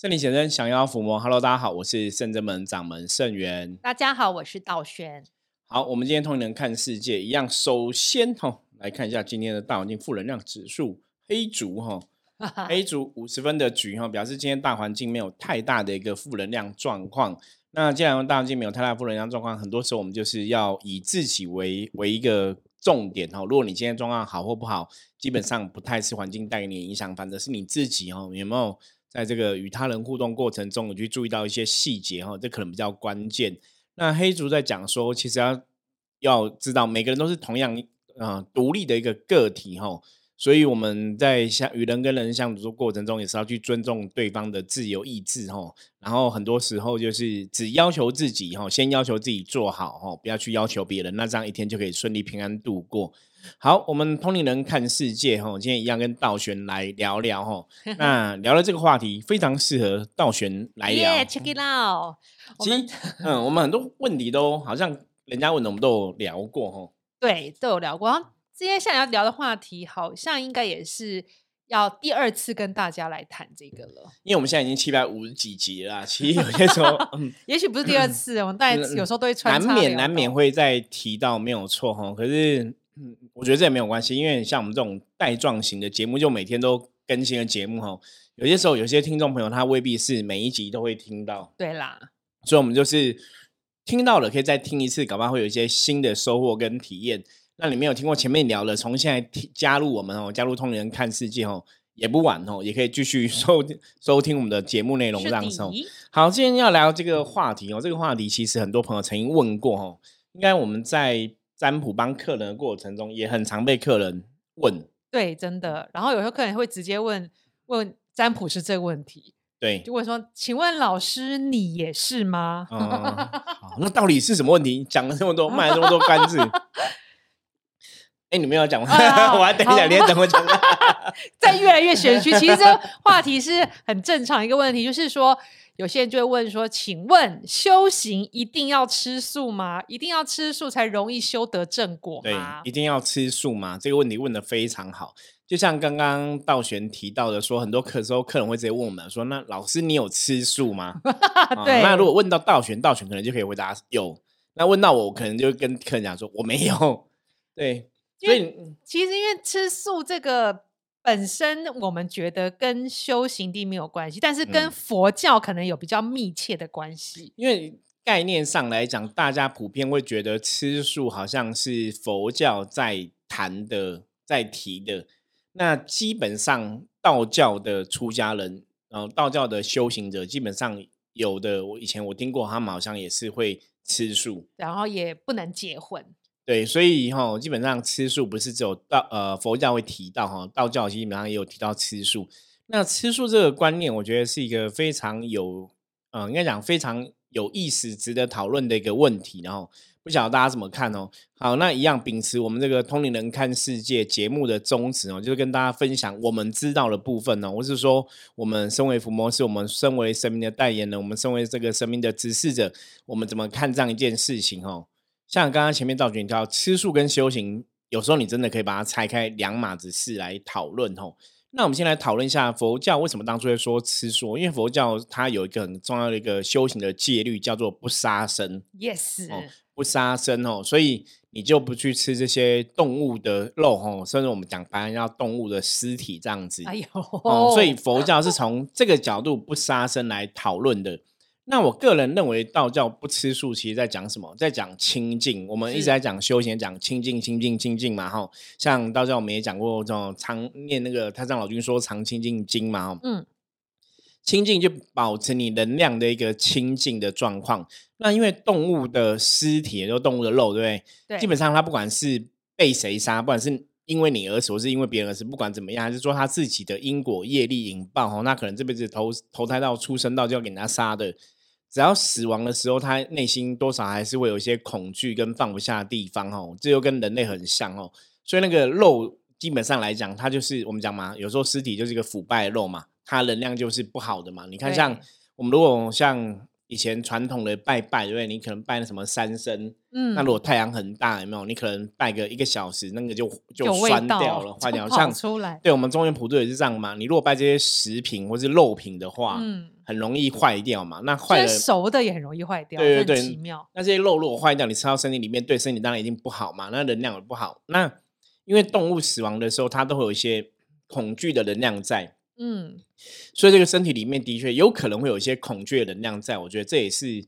圣灵先生想要抚摸，Hello，大家好，我是圣真门掌门圣元。大家好，我是道轩。好，我们今天同人看世界一样，首先哈来看一下今天的大环境负能量指数黑竹哈，黑竹五十分的局哈，表示今天大环境没有太大的一个负能量状况。那既然大环境没有太大负能量状况，很多时候我们就是要以自己为为一个重点哦。如果你今天状况好或不好，基本上不太是环境带给你影响，反正是你自己哦，有没有？在这个与他人互动过程中，我去注意到一些细节哈，这可能比较关键。那黑竹在讲说，其实要要知道，每个人都是同样啊独立的一个个体哈，所以我们在相与人跟人相处的过程中，也是要去尊重对方的自由意志哈。然后很多时候就是只要求自己哈，先要求自己做好哈，不要去要求别人，那这样一天就可以顺利平安度过。好，我们同龄人看世界哈，今天一样跟道玄来聊聊哈。那聊了这个话题，非常适合道玄来聊。Check it out。其实，嗯，我们很多问题都好像人家问的，我们都有聊过哈。对，都有聊过。今天现在要聊的话题，好像应该也是要第二次跟大家来谈这个了。因为我们现在已经七百五十几集了，其实有些时候，嗯，也许不是第二次，我们大有时候都会穿难免难免会再提到，没有错哈。可是。嗯，我觉得这也没有关系，因为像我们这种带状型的节目，就每天都更新的节目哈，有些时候有些听众朋友他未必是每一集都会听到。对啦，所以我们就是听到了，可以再听一次，搞不好会有一些新的收获跟体验。那你没有听过前面聊了，从现在听加入我们哦，加入通人看世界哦，也不晚哦，也可以继续 收收听我们的节目内容，这样子。好，今天要聊这个话题哦，这个话题其实很多朋友曾经问过哦，应该我们在。占卜帮客人的过程中，也很常被客人问。对，真的。然后有时候客人会直接问问占卜是这个问题。对，就问说：“请问老师，你也是吗？”嗯，那到底是什么问题？讲了这么多，卖了这么多关子。哎，你们要讲吗？我还等一下，你等我讲。在越来越玄虚，其实这话题是很正常一个问题，就是说。有些人就会问说：“请问修行一定要吃素吗？一定要吃素才容易修得正果吗？”对，一定要吃素吗？这个问题问的非常好。就像刚刚道玄提到的，说很多客时候客人会直接问我们说：“那老师，你有吃素吗？” 对。那如果问到道玄，道玄可能就可以回答有。那问到我，可能就跟客人讲说：“我没有。”对。所以其实因为吃素这个。本身我们觉得跟修行地没有关系，但是跟佛教可能有比较密切的关系。因为概念上来讲，大家普遍会觉得吃素好像是佛教在谈的、在提的。那基本上道教的出家人，然后道教的修行者，基本上有的，我以前我听过，他们好像也是会吃素，然后也不能结婚。对，所以哈，基本上吃素不是只有道呃佛教会提到哈，道教基本上也有提到吃素。那吃素这个观念，我觉得是一个非常有，呃，应该讲非常有意思、值得讨论的一个问题。然后不晓得大家怎么看哦？好，那一样秉持我们这个通灵人看世界节目的宗旨哦，就是跟大家分享我们知道的部分呢。我是说，我们身为伏魔是我们身为生命的代言人，我们身为这个生命的指示者，我们怎么看这样一件事情哦？像刚刚前面赵军挑吃素跟修行，有时候你真的可以把它拆开两码子事来讨论吼。那我们先来讨论一下佛教为什么当初会说吃素？因为佛教它有一个很重要的一个修行的戒律，叫做不杀生。Yes，不杀生哦，所以你就不去吃这些动物的肉吼，甚至我们讲白人要动物的尸体这样子。哎呦，所以 佛教是从这个角度不杀生来讨论的。那我个人认为，道教不吃素，其实在讲什么？在讲清净。我们一直在讲修行，讲清净、清净、清净嘛。哈，像道教我们也讲过，这种常念那个太上老君说常清净经嘛。哈，嗯，清净就保持你能量的一个清净的状况。那因为动物的尸体，就动物的肉，对不对？对。基本上，它不管是被谁杀，不管是因为你而死，或是因为别人而死，不管怎么样，还是说他自己的因果业力引爆，哦，那可能这辈子投投胎到出生到就要给人家杀的。只要死亡的时候，他内心多少还是会有一些恐惧跟放不下的地方哦，这又跟人类很像哦。所以那个肉基本上来讲，它就是我们讲嘛，有时候尸体就是一个腐败的肉嘛，它能量就是不好的嘛。你看，像我们如果像以前传统的拜拜，对不对？你可能拜那什么三牲，嗯，那如果太阳很大，有没有？你可能拜个一个小时，那个就就酸掉了，坏掉。像，对我们中原普渡也是这样嘛。你如果拜这些食品或是肉品的话，嗯，很容易坏掉嘛。那坏了就是，熟的也很容易坏掉，这对对奇妙。那这些肉如果坏掉，你吃到身体里面，对身体当然一定不好嘛。那能量也不好。那因为动物死亡的时候，它都会有一些恐惧的能量在。嗯，所以这个身体里面的确有可能会有一些恐惧的能量在，我觉得这也是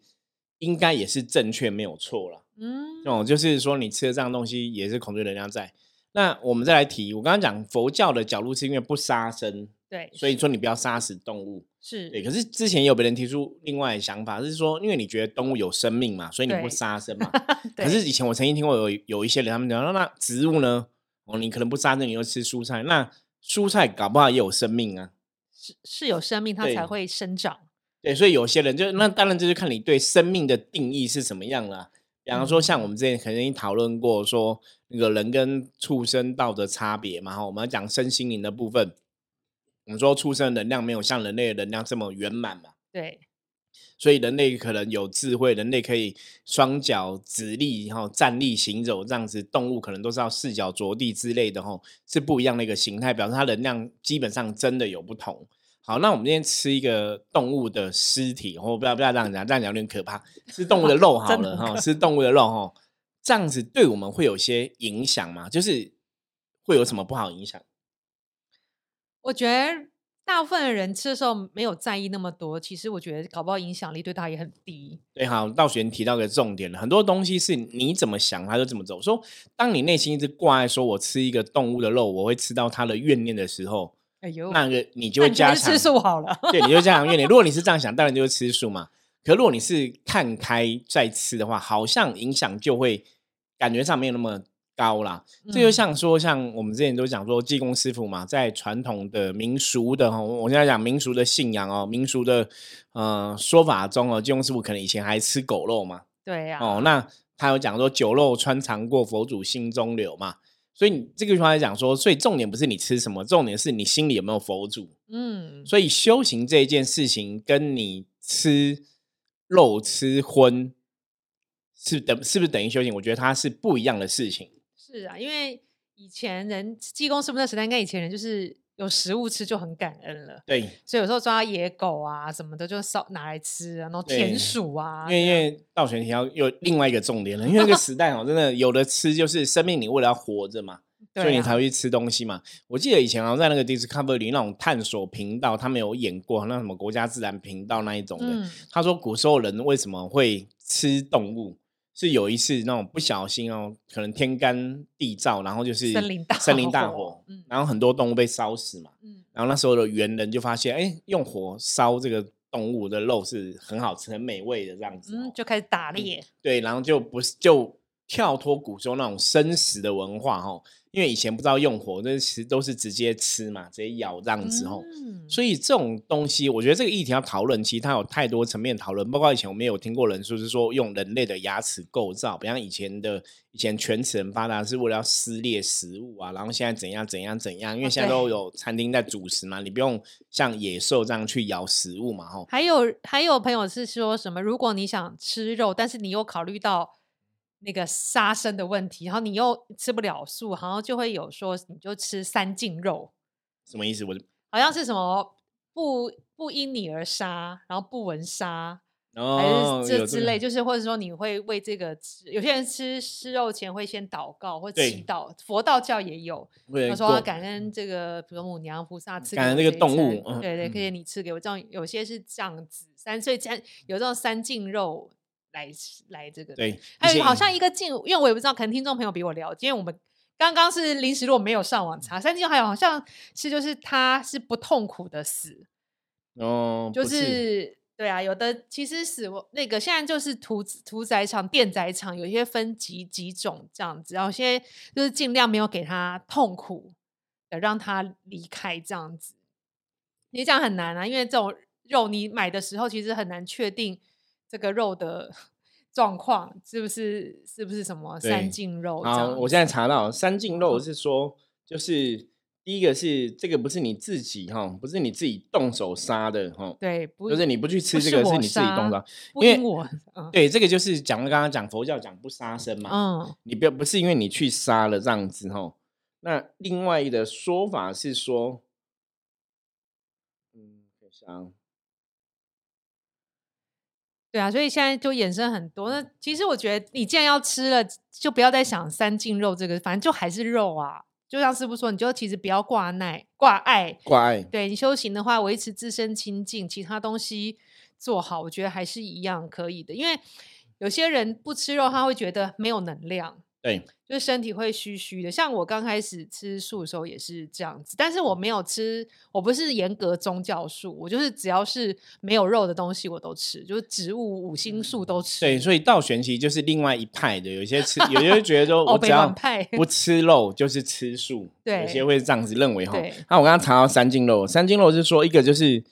应该也是正确，没有错了。嗯，哦，就是说你吃的这样东西也是恐惧能量在。那我们再来提，我刚刚讲佛教的角度是因为不杀生，对，所以说你不要杀死动物。是，对，可是之前有别人提出另外的想法，是说因为你觉得动物有生命嘛，所以你不对杀生嘛。可是以前我曾经听过有有一些人他们讲，那那植物呢？哦，你可能不杀生，你又吃蔬菜，那蔬菜搞不好也有生命啊。是是有生命，它才会生长。对，所以有些人就那当然就是看你对生命的定义是什么样啦。比方说，像我们之前肯定讨论过说那个人跟畜生道的差别嘛，哈，我们要讲身心灵的部分。我们说畜生能量没有像人类的能量这么圆满嘛，对，所以人类可能有智慧，人类可以双脚直立，然后站立行走这样子，动物可能都是要四脚着地之类的，吼，是不一样的一个形态，表示它能量基本上真的有不同。好，那我们今天吃一个动物的尸体，我不要不要这样讲，这样讲有点可怕。吃动物的肉 好了哈，吃动物的肉哈，这样子对我们会有些影响吗？就是会有什么不好影响？我觉得大部分的人吃的时候没有在意那么多，其实我觉得搞不好影响力对他也很低。对，好，道玄提到个重点了，很多东西是你怎么想，他就怎么走。说，当你内心一直挂在说我吃一个动物的肉，我会吃到它的怨念的时候，哎呦，那个你就那会加强吃素好了。对，你就加强怨念。如果你是这样想，当然就是吃素嘛。可如果你是看开再吃的话，好像影响就会感觉上没有那么高啦。这就嗯像说，像我们之前都讲说，济公师傅嘛，在传统的民俗的哈，我现在讲民俗的信仰哦，民俗的呃说法中哦，济公师傅可能以前还吃狗肉嘛，对呀、哦，那他有讲说酒肉穿肠过，佛祖心中留嘛。所以你这个地方来讲说，所以重点不是你吃什么，重点是你心里有没有佛祖。嗯，所以修行这一件事情，跟你吃肉吃荤是等是不是等于修行？我觉得它是不一样的事情。是啊，因为以前人济公师傅那时代，应该以前人就是有食物吃就很感恩了，对，所以有时候抓野狗啊什么的就烧拿来吃啊，然后田鼠啊，因为因为道玄提到有另外一个重点了，因为那个时代哦，真的有的吃就是生命，你为了要活着嘛，对所以你啊才会去吃东西嘛。我记得以前好像在那个 Discovery 那种探索频道，他们有演过那什么国家自然频道那一种的。嗯，他说古时候人为什么会吃动物？是有一次那种不小心哦，可能天干地燥，然后就是森林大森林大火然后很多动物被烧死嘛。嗯然后那时候的猿人就发现，哎，用火烧这个动物的肉是很好吃、很美味的这样子、哦。嗯，就开始打猎，对，然后就不是就跳脱古时候那种生食的文化哈，因为以前不知道用火，那其实都是直接吃嘛，直接咬这样子吼。嗯，所以这种东西，我觉得这个议题要讨论，其实它有太多层面讨论。包括以前我们有听过人说，是说用人类的牙齿构造，比方以前的以前全齿很发达，是为了要撕裂食物啊，然后现在怎样怎样怎样，因为哦现在都有餐厅在煮食嘛，你不用像野兽这样去咬食物嘛，吼。还有还有朋友是说什么？如果你想吃肉，但是你又考虑到那个杀生的问题，然后你又吃不了素，然后就会有说你就吃三净肉，什么意思？我好像是什么不不因你而杀，然后不闻杀，还哦，是这之类，就是或者说你会为这个吃，有些人吃吃肉前会先祷告或祈祷，佛道教也有，他说要感恩这个，比如母娘菩萨赐给感恩我一这个动物对对，嗯谢谢你吃给我这样，有些是这样子，三所以这样有这种三净肉来吃来这个，对，还有好像一个进，因为我也不知道，可能听众朋友比我了解，因为我们刚刚是临时，如果没有上网查，三净肉还有好像是就是他是不痛苦的死，哦，就是。对啊，有的其实死亡那个现在就是屠屠宰场、电宰场，有一些分几几种这样子，然后现在就是尽量没有给他痛苦的，让他离开这样子。你这样很难啊，因为这种肉你买的时候其实很难确定这个肉的 状况是不是是不是什么三净肉这好，样子。我现在查到三净肉是说，就是第第一个是这个不是你自己哈，不是你自己动手杀的哈，对，就是你不去吃这个是你自己动手，因为我对这个就是讲刚刚讲佛教讲不杀生嘛，嗯，你不要不是因为你去杀了这样子哈，那另外的说法是说，嗯，想。对啊，所以现在就衍生很多。那其实我觉得，你既然要吃了，就不要再想三净肉这个，反正就还是肉啊。就像师傅说，你就其实不要挂耐、挂碍、挂爱。对你修行的话，维持自身清净，其他东西做好，我觉得还是一样可以的。因为有些人不吃肉，他会觉得没有能量。对，就是身体会虚虚的。像我刚开始吃素的时候也是这样子，但是我没有吃，我不是严格宗教素，我就是只要是没有肉的东西我都吃，就是植物五星素都吃。对，所以道玄其实就是另外一派的，有些吃，有些觉得说我只要不吃肉就是吃素，对，有些会这样子认为哈。那我刚刚查到三斤肉，三斤肉是说一个就是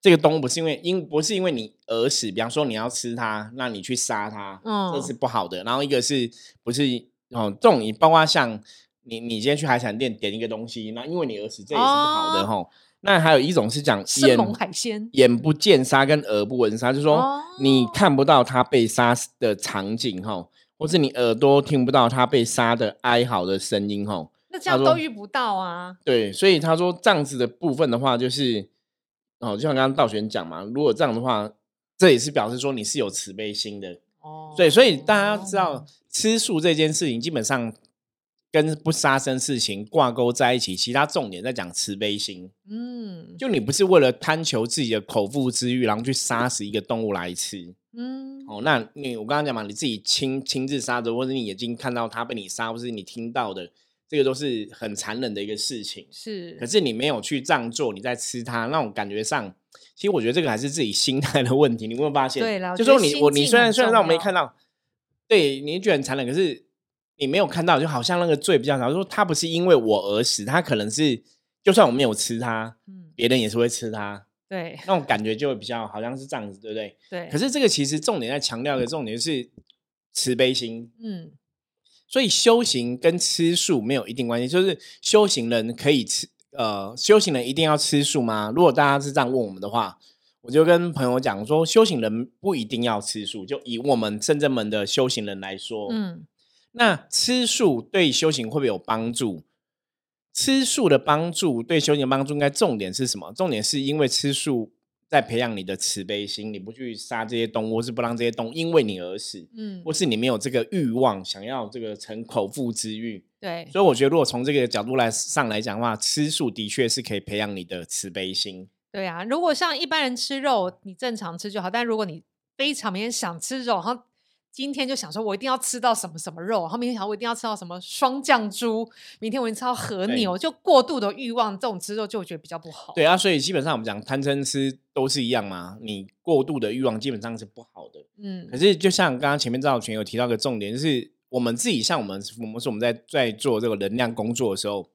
这个动物不是因为因不是因为你而死，比方说你要吃它，那你去杀它，嗯，这是不好的。然后一个是不是？哦，这种你包括像你，你今天去海产店点一个东西，那因为你而死，这也是不好的哈。那还有一种是讲眼海鲜，眼不见杀跟耳不闻杀，就是说你看不到他被杀的场景哈，或是你耳朵听不到他被杀的哀嚎的声音哈。那这样都遇不到啊。对，所以他说这样子的部分的话，就是哦，就像刚刚道玄讲嘛，如果这样的话，这也是表示说你是有慈悲心的哦。对，所以大家要知道。吃素这件事情基本上跟不杀生事情挂钩在一起，其他重点在讲慈悲心。嗯，就你不是为了贪求自己的口腹之欲，然后去杀死一个动物来吃。嗯，哦，那你我刚刚讲嘛，你自己亲亲自杀的，或者你眼睛看到他被你杀，或是你听到的，这个都是很残忍的一个事情。是，可是你没有去这样做，你在吃它，那种感觉上，其实我觉得这个还是自己心态的问题。你有没有发现？对了，就说你我你虽然虽然让我没看到。对你觉得很残忍，可是你没有看到，就好像那个罪比较少。说他不是因为我而死，他可能是就算我没有吃他，嗯，别人也是会吃他。对，那种感觉就会比较好像是这样子，对不对？对。可是这个其实重点在强调的重点是慈悲心。嗯，所以修行跟吃素没有一定关系，就是修行人可以吃，呃，修行人一定要吃素吗？如果大家是这样问我们的话。我就跟朋友讲说，修行人不一定要吃素。就以我们圣正门的修行人来说，嗯，那吃素对修行会不会有帮助？吃素的帮助对修行帮助，应该重点是什么？重点是因为吃素在培养你的慈悲心，你不去杀这些动物，是不让这些动物因为你而死，嗯，或是你没有这个欲望，想要这个成口腹之欲。对，所以我觉得，如果从这个角度来上来讲的话，吃素的确是可以培养你的慈悲心。对啊，如果像一般人吃肉，你正常吃就好。但如果你非常明天想吃肉，然后今天就想说，我一定要吃到什么什么肉，然后明天想我一定要吃到什么双酱猪，明天我一定吃到和牛，就过度的欲望，这种吃肉就觉得比较不好。对啊，所以基本上我们讲贪嗔痴都是一样嘛，你过度的欲望基本上是不好的。嗯，可是就像刚刚前面赵群有提到个重点，就是我们自己像我们，我们是我们在在做这个能量工作的时候。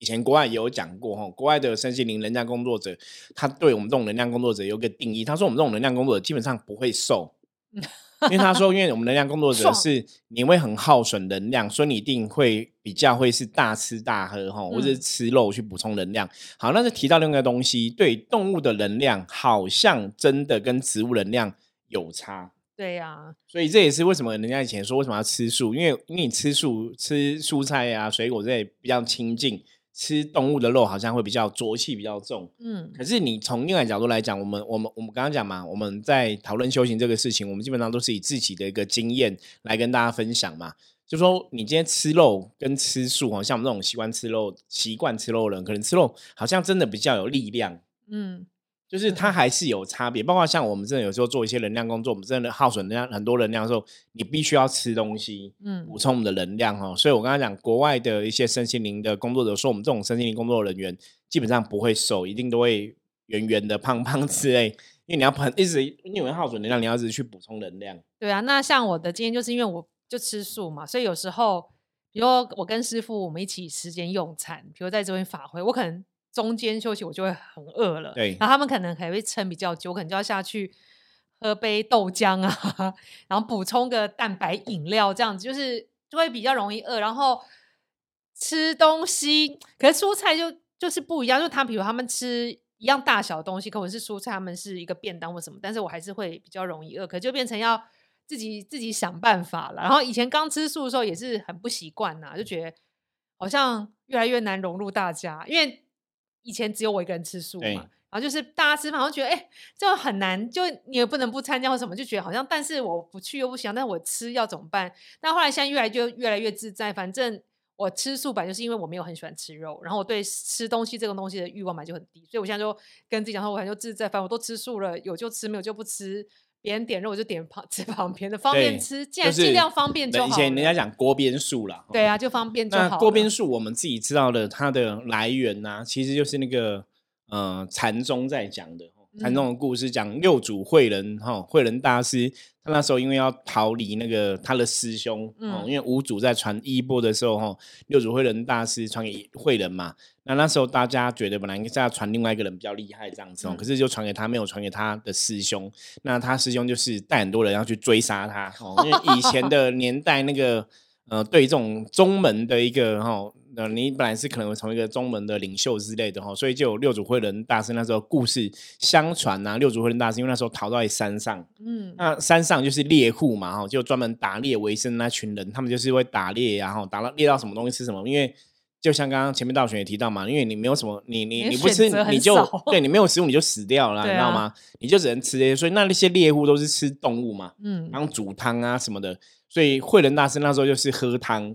以前国外也有讲过哈，国外的身心灵能量工作者，他对我们这种能量工作者有个定义。他说我们这种能量工作者基本上不会瘦，因为他说，因为我们能量工作者是你会很耗损能量，所以你一定会比较会是大吃大喝哈，或者是吃肉去补充能量。好，那是提到另外一个东西，对动物的能量好像真的跟植物能量有差。对呀，所以这也是为什么人家以前说为什么要吃素，因为因为你吃素吃蔬菜呀、水果这些比较清净。吃动物的肉好像会比较浊气比较重，嗯，可是你从另外角度来讲，我们我们我们刚刚讲嘛，我们在讨论修行这个事情，我们基本上都是以自己的一个经验来跟大家分享嘛。就说你今天吃肉跟吃素，好像我们这种习惯吃肉、习惯吃肉的人，可能吃肉好像真的比较有力量，嗯。就是它还是有差别，包括像我们真的有时候做一些能量工作，我们真的耗损能量很多能量的时候，你必须要吃东西，嗯，补充我们的能量哦。所以我刚才讲，国外的一些身心灵的工作者说，我们这种身心灵工作人员基本上不会瘦，一定都会圆圆的、胖胖之类，因为你要很一直因为耗损能量，你要一直去补充能量。对啊，那像我的经验就是因为我就吃素嘛，所以有时候，比如我跟师傅我们一起时间用餐，比如在这边法会，我可能。中间休息我就会很饿了，对，然后他们可能还会撑比较久，可能就要下去喝杯豆浆啊，然后补充个蛋白饮料，这样子就是就会比较容易饿。然后吃东西，可是蔬菜就就是不一样，就他比如他们吃一样大小的东西，可能是蔬菜，他们是一个便当或什么，但是我还是会比较容易饿，可就变成要自己自己想办法了。然后以前刚吃素的时候也是很不习惯呐，就觉得好像越来越难融入大家，因为以前只有我一个人吃素嘛。然后就是大家吃饭，我觉得哎，就很难，就你也不能不参加或什么，就觉得好像，但是我不去又不行，但是我吃要怎么办？但后来现在越来就越来越自在，反正我吃素本就是因为我没有很喜欢吃肉，然后我对吃东西这个东西的欲望本来就很低，所以我现在就跟自己讲说，我反正就自在，反正我都吃素了，有就吃，没有就不吃。别人点肉我就点旁 吃旁边的，方便吃，尽然尽量方便就好。以前人家讲锅边素啦，对啊，就方便就好。那锅边素我们自己知道的它的来源呢，其实就是那个。呃，禅宗在讲的禅宗的故事，讲六祖慧能哈，慧能大师他那时候因为要逃离那个他的师兄，嗯，因为五祖在传衣钵的时候哈，六祖慧能大师传给慧人嘛，那那时候大家觉得本来应该要传另外一个人比较厉害这样子哦，可是就传给他，没有传给他的师兄，那他师兄就是带很多人要去追杀他，哦因为以前的年代那个呃，对这种宗门的一个哈。呃你本来是可能会成为一个宗门的领袖之类的哈，所以就有六祖慧能大师那时候故事相传呐。六祖慧能大师因为那时候逃到山上，嗯，那山上就是猎户嘛哈，就专门打猎为生那群人，他们就是会打猎，然后打到猎到什么东西吃什么。因为就像刚刚前面道玄也提到嘛，因为你没有什么，你你你不吃你就对你没有食物你就死掉了，你知道吗？你就只能吃这些，所以那那些猎户都是吃动物嘛，嗯，然后煮汤啊什么的。所以慧仁大师那时候就是喝汤，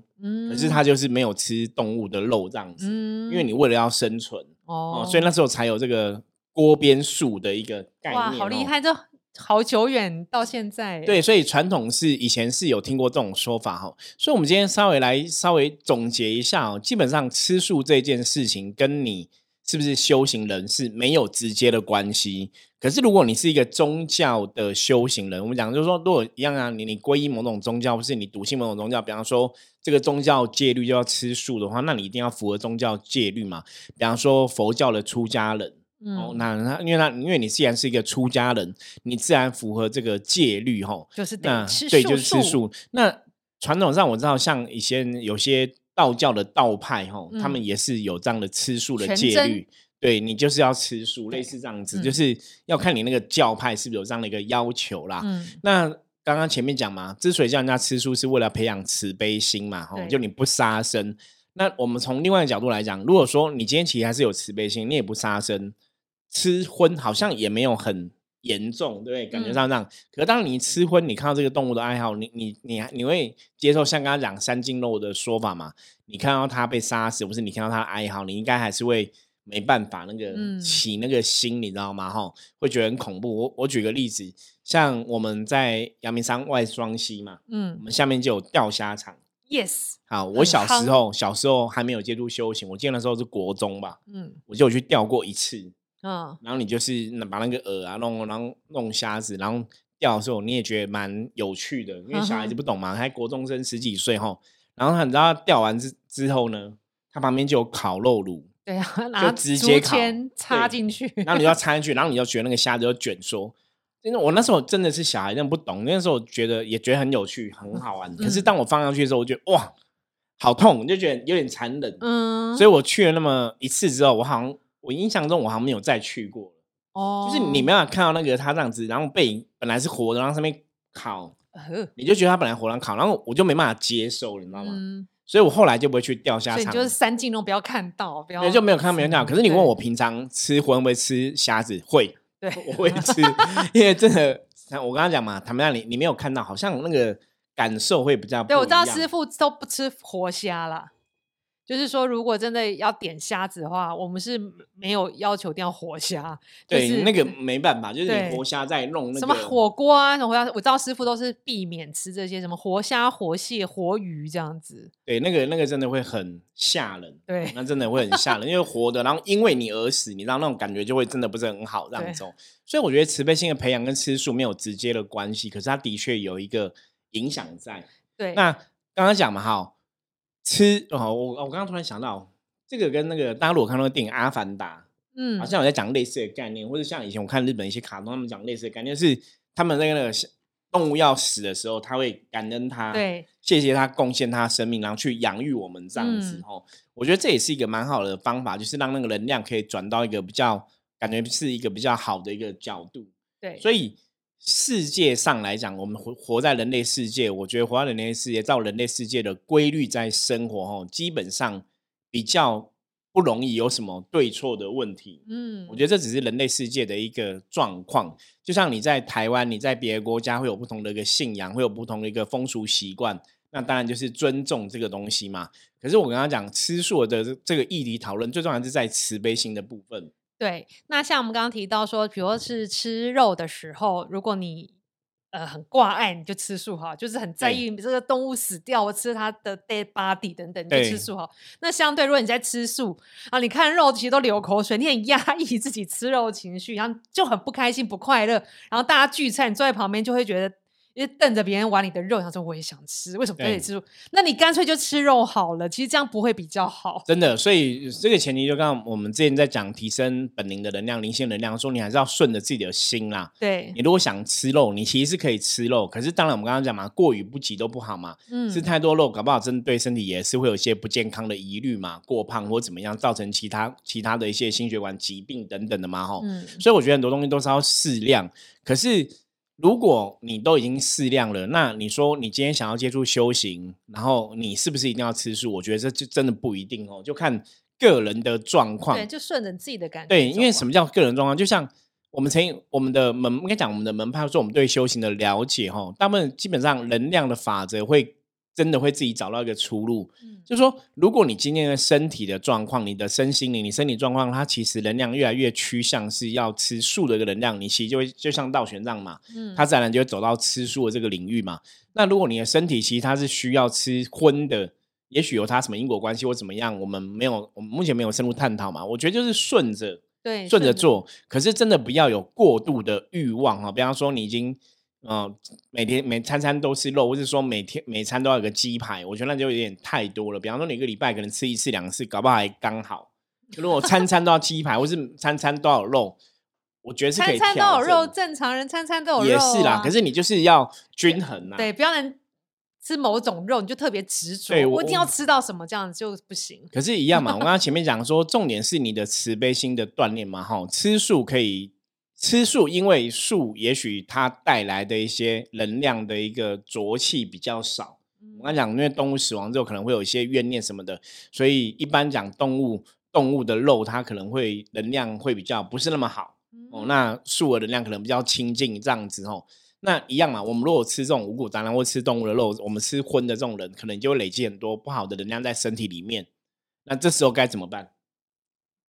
可是他就是没有吃动物的肉这样子，因为你为了要生存哦，所以那时候才有这个锅边素的一个概念。哇，好厉害！这好久远到现在。对，所以传统是以前是有听过这种说法哈。所以我们今天稍微来稍微总结一下哦，基本上吃素这件事情跟你。是不是修行人是没有直接的关系？可是如果你是一个宗教的修行人，我们讲就是说，如果一样啊，你你皈依某种宗教，或是你笃信某种宗教，比方说这个宗教戒律就要吃素的话，那你一定要符合宗教戒律嘛。比方说佛教的出家人，哦，那那因为他因为你既然是一个出家人，你自然符合这个戒律哦，就是得吃对，就是吃素。那传统上我知道，像以前有些。道教的道派哈，他们也是有这样的吃素的戒律，对你就是要吃素，类似这样子，就是要看你那个教派是不是有这样的一个要求啦。那刚刚前面讲嘛，之所以叫人家吃素，是为了培养慈悲心嘛，吼，就你不杀生。那我们从另外一个角度来讲，如果说你今天其实还是有慈悲心，你也不杀生，吃荤好像也没有很。严重，对不对？感觉上这样。可是当你吃荤，你看到这个动物的爱好，你你你你会接受像刚刚讲三斤肉的说法吗？你看到它被杀死，不是你看到它的哀嚎，你应该还是会没办法那个起那个心，你知道吗？哈，会觉得很恐怖。我我举个例子，像我们在阳明山外双溪嘛，嗯，我们下面就有钓虾场。Yes，好，我小时候小时候还没有接触修行，我记得那时候是国中吧，嗯，我就有去钓过一次。嗯，然后你就是把那个饵啊弄，然后弄虾子，然后钓的时候你也觉得蛮有趣的，因为小孩子不懂嘛，还国中生十几岁哈。然后他你知道钓完之之后呢，它旁边就有烤肉炉，对啊，就直接烤插进去，然后你要插进去，然后你就觉得那个虾子就卷缩。因为我那时候真的是小孩，真的不懂，那时候我觉得也觉得很有趣，很好玩。可是当我放上去的时候，我觉得哇，好痛，就觉得有点残忍。嗯，所以我去了那么一次之后，我好像。我印象中我好像没有再去过哦，就是你没有看到那个他这样子，然后背影本来是活的，然后上面烤，你就觉得他本来活人烤，然后我就没办法接受，你知道吗？所以我后来就不会去钓虾场，就是三斤肉不要看到，不要就没有看到没有看到。可是你问我平常吃会不会吃虾子？会，对，我会吃，因为真的，我刚刚讲嘛，坦白讲，你你没有看到，好像那个感受会比较。对，我知道师傅都不吃活虾了。就是说，如果真的要点虾子的话，我们是没有要求一定要活虾。对，那个没办法，就是你活虾在弄那个什么火锅啊，什么活虾，我知道师傅都是避免吃这些什么活虾、活蟹、活鱼这样子。对，那个那个真的会很吓人。对，那真的会很吓人，因为活的，然后因为你而死，你知道那种感觉就会真的不是很好这样子。所以我觉得慈悲心的培养跟吃素没有直接的关系，可是它的确有一个影响在。对，那刚刚讲嘛，哈。吃哦，我我刚刚突然想到，这个跟那个大家如果看那个电影《阿凡达》，嗯，好像我在讲类似的概念，或者像以前我看日本一些卡通，他们讲类似的概念，是他们那个那个动物要死的时候，他会感恩他，对，谢谢他贡献它生命，然后去养育我们这样子嗯哦。我觉得这也是一个蛮好的方法，就是让那个能量可以转到一个比较感觉是一个比较好的一个角度。对，所以世界上来讲，我们活活在人类世界，我觉得活在人类世界，照人类世界的规律在生活哦，基本上比较不容易有什么对错的问题。嗯，我觉得这只是人类世界的一个状况，就像你在台湾，你在别的国家会有不同的一个信仰，会有不同的一个风俗习惯，那当然就是尊重这个东西嘛。可是我跟他讲，吃素的这这个议题讨论，最重要是在慈悲心的部分。对，那像我们刚刚提到说，比如说是吃肉的时候，如果你呃很挂碍，你就吃素哈，就是很在对意这个动物死掉，我吃它的 dead body 等等，你就吃素哈。那相对，如果你在吃素啊，你看肉其实都流口水，你很压抑自己吃肉的情绪，然后就很不开心、不快乐，然后大家聚餐，你坐在旁边就会觉得。一直瞪着别人碗里的肉，想说我也想吃，为什么不可以吃肉？那你干脆就吃肉好了，其实这样不会比较好。真的，所以这个前提就刚刚我们之前在讲提升本灵的能量、灵性能量，说你还是要顺着自己的心啦。对你，如果想吃肉，你其实是可以吃肉，可是当然我们刚刚讲嘛，过于不及都不好嘛。嗯吃太多肉，搞不好真的对身体也是会有一些不健康的疑虑嘛，过胖或怎么样，造成其他其他的一些心血管疾病等等的嘛，吼。嗯，所以我觉得很多东西都是要适量。可是如果你都已经适量了，那你说你今天想要接触修行，然后你是不是一定要吃素？我觉得这就真的不一定哦，就看个人的状况。对，就顺着自己的感觉。对，因为什么叫个人状况？就像我们曾经我们的门，应该讲我们的门派，说我们对修行的了解，哈，大部分基本上能量的法则会真的会自己找到一个出路。嗯就是说，如果你今天的身体的状况，你的身心灵，你身体状况，它其实能量越来越趋向是要吃素的一个能量，你其实就会就像倒悬杖嘛，嗯它自然就会走到吃素的这个领域嘛。那如果你的身体其实它是需要吃荤的，也许有它什么因果关系或怎么样，我们没有，我们目前没有深入探讨嘛。我觉得就是顺着对顺着，做，可是真的不要有过度的欲望哈。比方说，你已经呃每天每餐餐都吃肉，或是说每天每餐都要有个鸡排，我觉得那就有点太多了。比方说，你一个礼拜可能吃一次两次，搞不好还刚好。如果餐餐都要鸡排，或是餐餐都要有肉，我觉得是可以餐餐都有肉，正常人餐餐都有肉、啊，也是啦。可是你就是要均衡啊。对，不要能吃某种肉你就特别执着，我我一定要吃到什么这样子就不行。可是，一样嘛。我刚刚前面讲说，重点是你的慈悲心的锻炼嘛。哈，吃素可以吃素，因为素也许它带来的一些能量的一个浊气比较少。我刚刚讲，因为动物死亡之后可能会有一些怨念什么的，所以一般讲动物动物的肉，它可能会能量会比较不是那么好哦。那素的能量可能比较清净这样子哦。那一样嘛，我们如果吃这种五谷杂粮或吃动物的肉，我们吃荤的这种人，可能就会累积很多不好的能量在身体里面。那这时候该怎么办？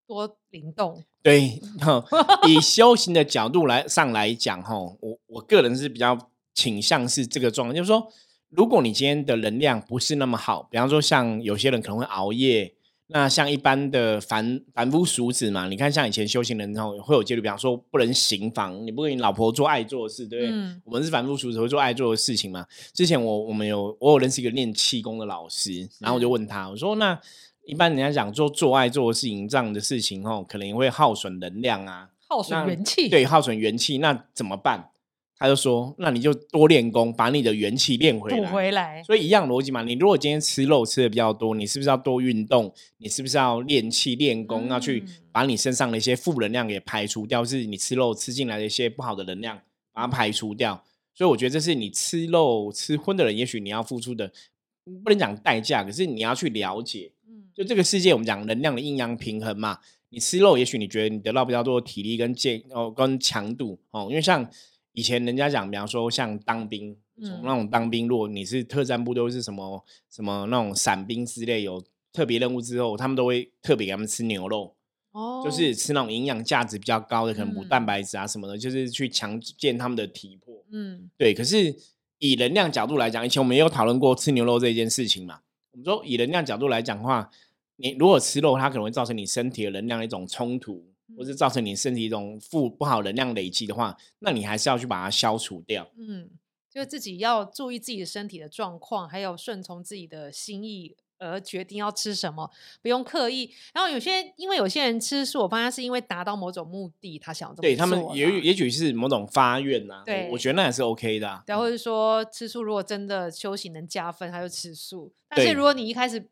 多灵动，对，哈，以修行的角度来上来讲，哈，我我个人是比较倾向是这个状况，就是说，如果你今天的能量不是那么好，比方说像有些人可能会熬夜，那像一般的凡凡夫俗子嘛，你看像以前修行人然后会有戒律，比方说不能行房，你不跟你老婆做爱做的事，对不对？嗯我们是凡夫俗子会做爱做的事情嘛。之前我我们有我有认识一个练气功的老师，然后我就问他，我说那一般人家讲做做爱做的事情这样的事情哦，可能也会耗损能量啊，耗损元气。对，耗损元气，那怎么办？他就说，那你就多练功，把你的元气练回补来。回来。所以一样逻辑嘛，你如果今天吃肉吃的比较多，你是不是要多运动？你是不是要练气练功，要去嗯把你身上的一些负能量给排除掉？是你吃肉吃进来的一些不好的能量，把它排除掉。所以我觉得这是你吃肉吃荤的人，也许你要付出的，不能讲代价，可是你要去了解。嗯就这个世界，我们讲能量的阴阳平衡嘛。你吃肉，也许你觉得你得到比较多的体力跟健哦跟强度哦，因为像以前人家讲，比方说像当兵，从嗯那种当兵，如果你是特战部队，或是什么什么那种伞兵之类，有特别任务之后，他们都会特别给他们吃牛肉，哦，就是吃那种营养价值比较高的，可能补蛋嗯白质啊什么的，就是去强健他们的体魄。嗯对，可是以能量角度来讲，以前我们也有讨论过吃牛肉这件事情嘛。我们说以能量角度来讲的话，你如果吃肉，它可能会造成你身体的能量的一种冲突，或是造成你身体一种负不好能量累积的话，那你还是要去把它消除掉。嗯，就自己要注意自己的身体的状况，还有顺从自己的心意而决定要吃什么，不用刻意。然后有些因为有些人吃素，我发现是因为达到某种目的，他想这么对他们也啦也许是某种发愿呐、对我我觉得那也是 OK 的啊、对，或者说吃素如果真的修行能加分，他就吃素。但是如果你一开始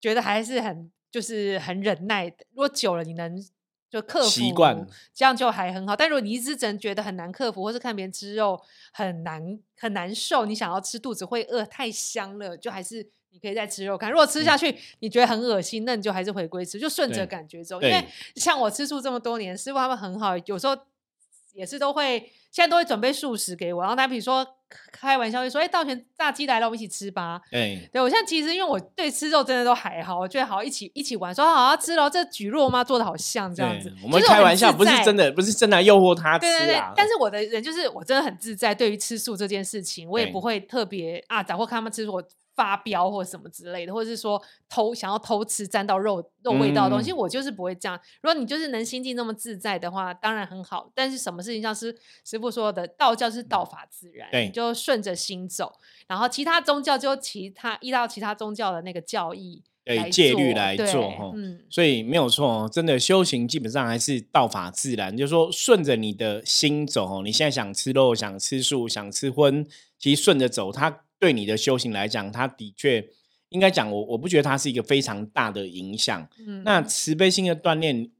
觉得还是很就是很忍耐，如果久了你能就克服习惯，这样就还很好。但如果你一直真觉得很难克服，或是看别人吃肉很难很难受，你想要吃肚子会饿，太香了，就还是。你可以再吃肉看，如果吃下去你觉得很恶心，那你就还是回归吃，就顺着感觉走。因为像我吃素这么多年，师傅他们很好，有时候也是都会，现在都会准备素食给我。然后他比如说开玩笑会说：“哎、道玄炸鸡来了，我们一起吃吧。对”对我现在其实因为我对吃肉真的都还好，我觉得好一起一起玩，说好要吃喽。这举肉妈做的好像这样子，，我们开玩笑，不是真的，不是真的诱惑他吃对对对啊。，但是我的人就是我真的很自在，对于吃素这件事情，我也不会特别啊，然后看他们吃素我发飙或什么之类的，或者是说偷想要偷吃沾到肉肉味道的东西，嗯我就是不会这样。如果你就是能心境那么自在的话，当然很好。但是什么事情像是师傅说的，道教是道法自然，对你就顺着心走，然后其他宗教就其他依照其他宗教的那个教义对戒律来做哈嗯，所以没有错哦，真的修行基本上还是道法自然，就是说顺着你的心走哦。你现在想吃肉、想吃素、想吃荤，其实顺着走，它对你的修行来讲，它的确应该讲，我我不觉得它是一个非常大的影响。嗯那慈悲心的锻炼，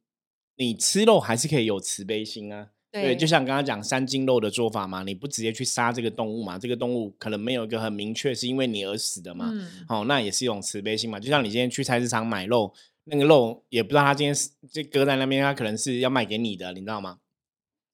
你吃肉还是可以有慈悲心啊。对，就像刚刚讲三斤肉的做法嘛，你不直接去杀这个动物嘛，这个动物可能没有一个很明确是因为你而死的嘛。嗯哦，那也是一种慈悲心嘛。就像你今天去菜市场买肉，那个肉也不知道他今天是就搁在那边，他可能是要卖给你的，你知道吗？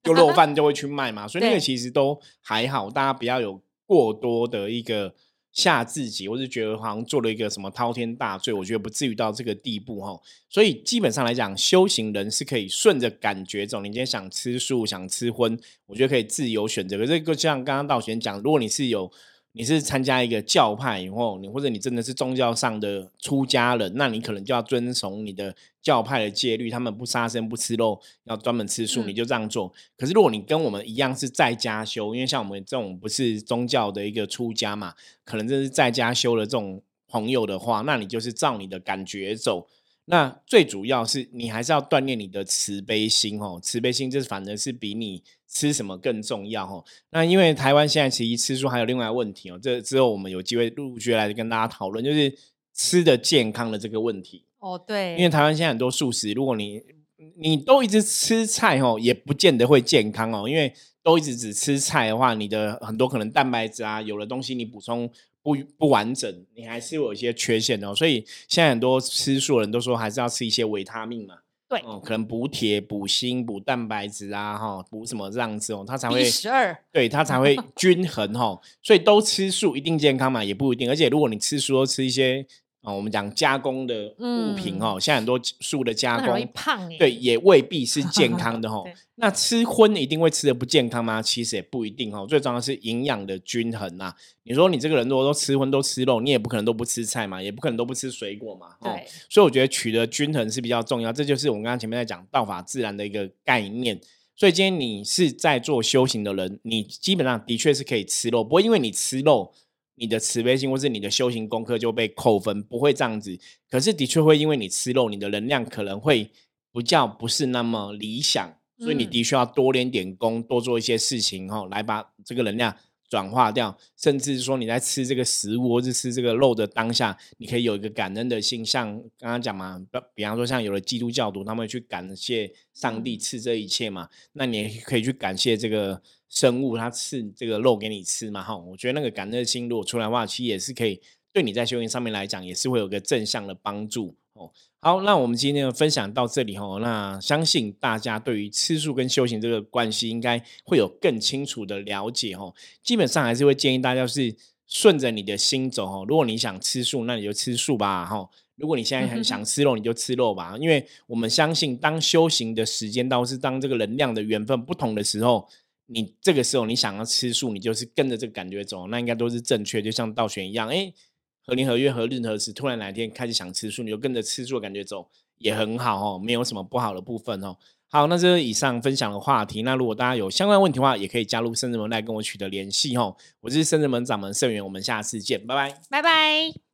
就肉 贩就会去卖嘛，所以那个其实都还好，大家不要有过多的一个吓自己，或是觉得好像做了一个什么滔天大罪，我觉得不至于到这个地步哈。所以基本上来讲，修行人是可以顺着感觉走。你今天想吃素，想吃荤，我觉得可以自由选择。可是就像刚刚道玄讲，如果你是有你是参加一个教派以后，你或者你真的是宗教上的出家人，那你可能就要遵从你的教派的戒律，他们不杀生、不吃肉，要专门吃素，嗯你就这样做。可是如果你跟我们一样是在家修，因为像我们这种不是宗教的一个出家嘛，可能这是在家修的这种朋友的话，那你就是照你的感觉走。那最主要是你还是要锻炼你的慈悲心哦，慈悲心这反而是比你吃什么更重要哦。那因为台湾现在其实吃素还有另外问题哦，这之后我们有机会陆续来跟大家讨论，就是吃的健康的这个问题。哦对，因为台湾现在很多素食，如果你你都一直吃菜哦，也不见得会健康哦，因为都一直只吃菜的话，你的很多可能蛋白质啊，有的东西你补充不不完整，你还是有一些缺陷哦。所以现在很多吃素的人都说，还是要吃一些维他命嘛。对哦，可能补铁、补锌、补蛋白质啊，哈，补什么这样子哦，它才会十二对它才会 均衡哈。所以都吃素一定健康嘛？也不一定。而且如果你吃素都吃一些哦，我们讲加工的物品哦，现在很多素的加工，胖哎，对，也未必是 健康的哈对。那吃荤一定会吃的不健康吗？其实也不一定哦。最重要的是营养的均衡呐。你说你这个人如果都吃荤都吃肉，你也不可能都不吃菜嘛，也不可能都不吃水果嘛。哦对，所以我觉得取得均衡是比较重要，这就是我们刚刚前面在讲道法自然的一个概念。所以今天你是在做修行的人，你基本上的确是可以吃肉，不会因为你吃肉，你的慈悲心或是你的修行功课就被扣分，不会这样子。可是的确会因为你吃肉，你的能量可能会不叫不是那么理想，所以你嗯的确要多练点功，多做一些事情哈，来把这个能量转化掉，甚至说你在吃这个食物或者吃这个肉的当下，你可以有一个感恩的心，像刚刚讲嘛，比比方说像有了基督教徒，他们去感谢上帝赐这一切嘛，那你也可以去感谢这个生物，它赐这个肉给你吃嘛，哈，我觉得那个感恩的心如果出来的话，其实也是可以对你在修行上面来讲，也是会有个正向的帮助好，那我们今天的分享到这里哈，那相信大家对于吃素跟修行这个关系，应该会有更清楚的了解哈。基本上还是会建议大家是顺着你的心走哈。如果你想吃素，那你就吃素吧哈。如果你现在很想吃肉，你就吃肉吧。因为我们相信，当修行的时间到，是当这个能量的缘分不同的时候，你这个时候你想要吃素，你就是跟着这个感觉走，那应该都是正确。就像道玄一样，哎，何年何月何日何时，突然哪天开始想吃素，你就跟着吃素的感觉走，也很好哦，没有什么不好的部分哦。好，那这是以上分享的话题。那如果大家有相关问题的话，也可以加入圣人门来跟我取得联系哦。我是圣人门掌门盛元，我们下次见，拜拜。拜拜。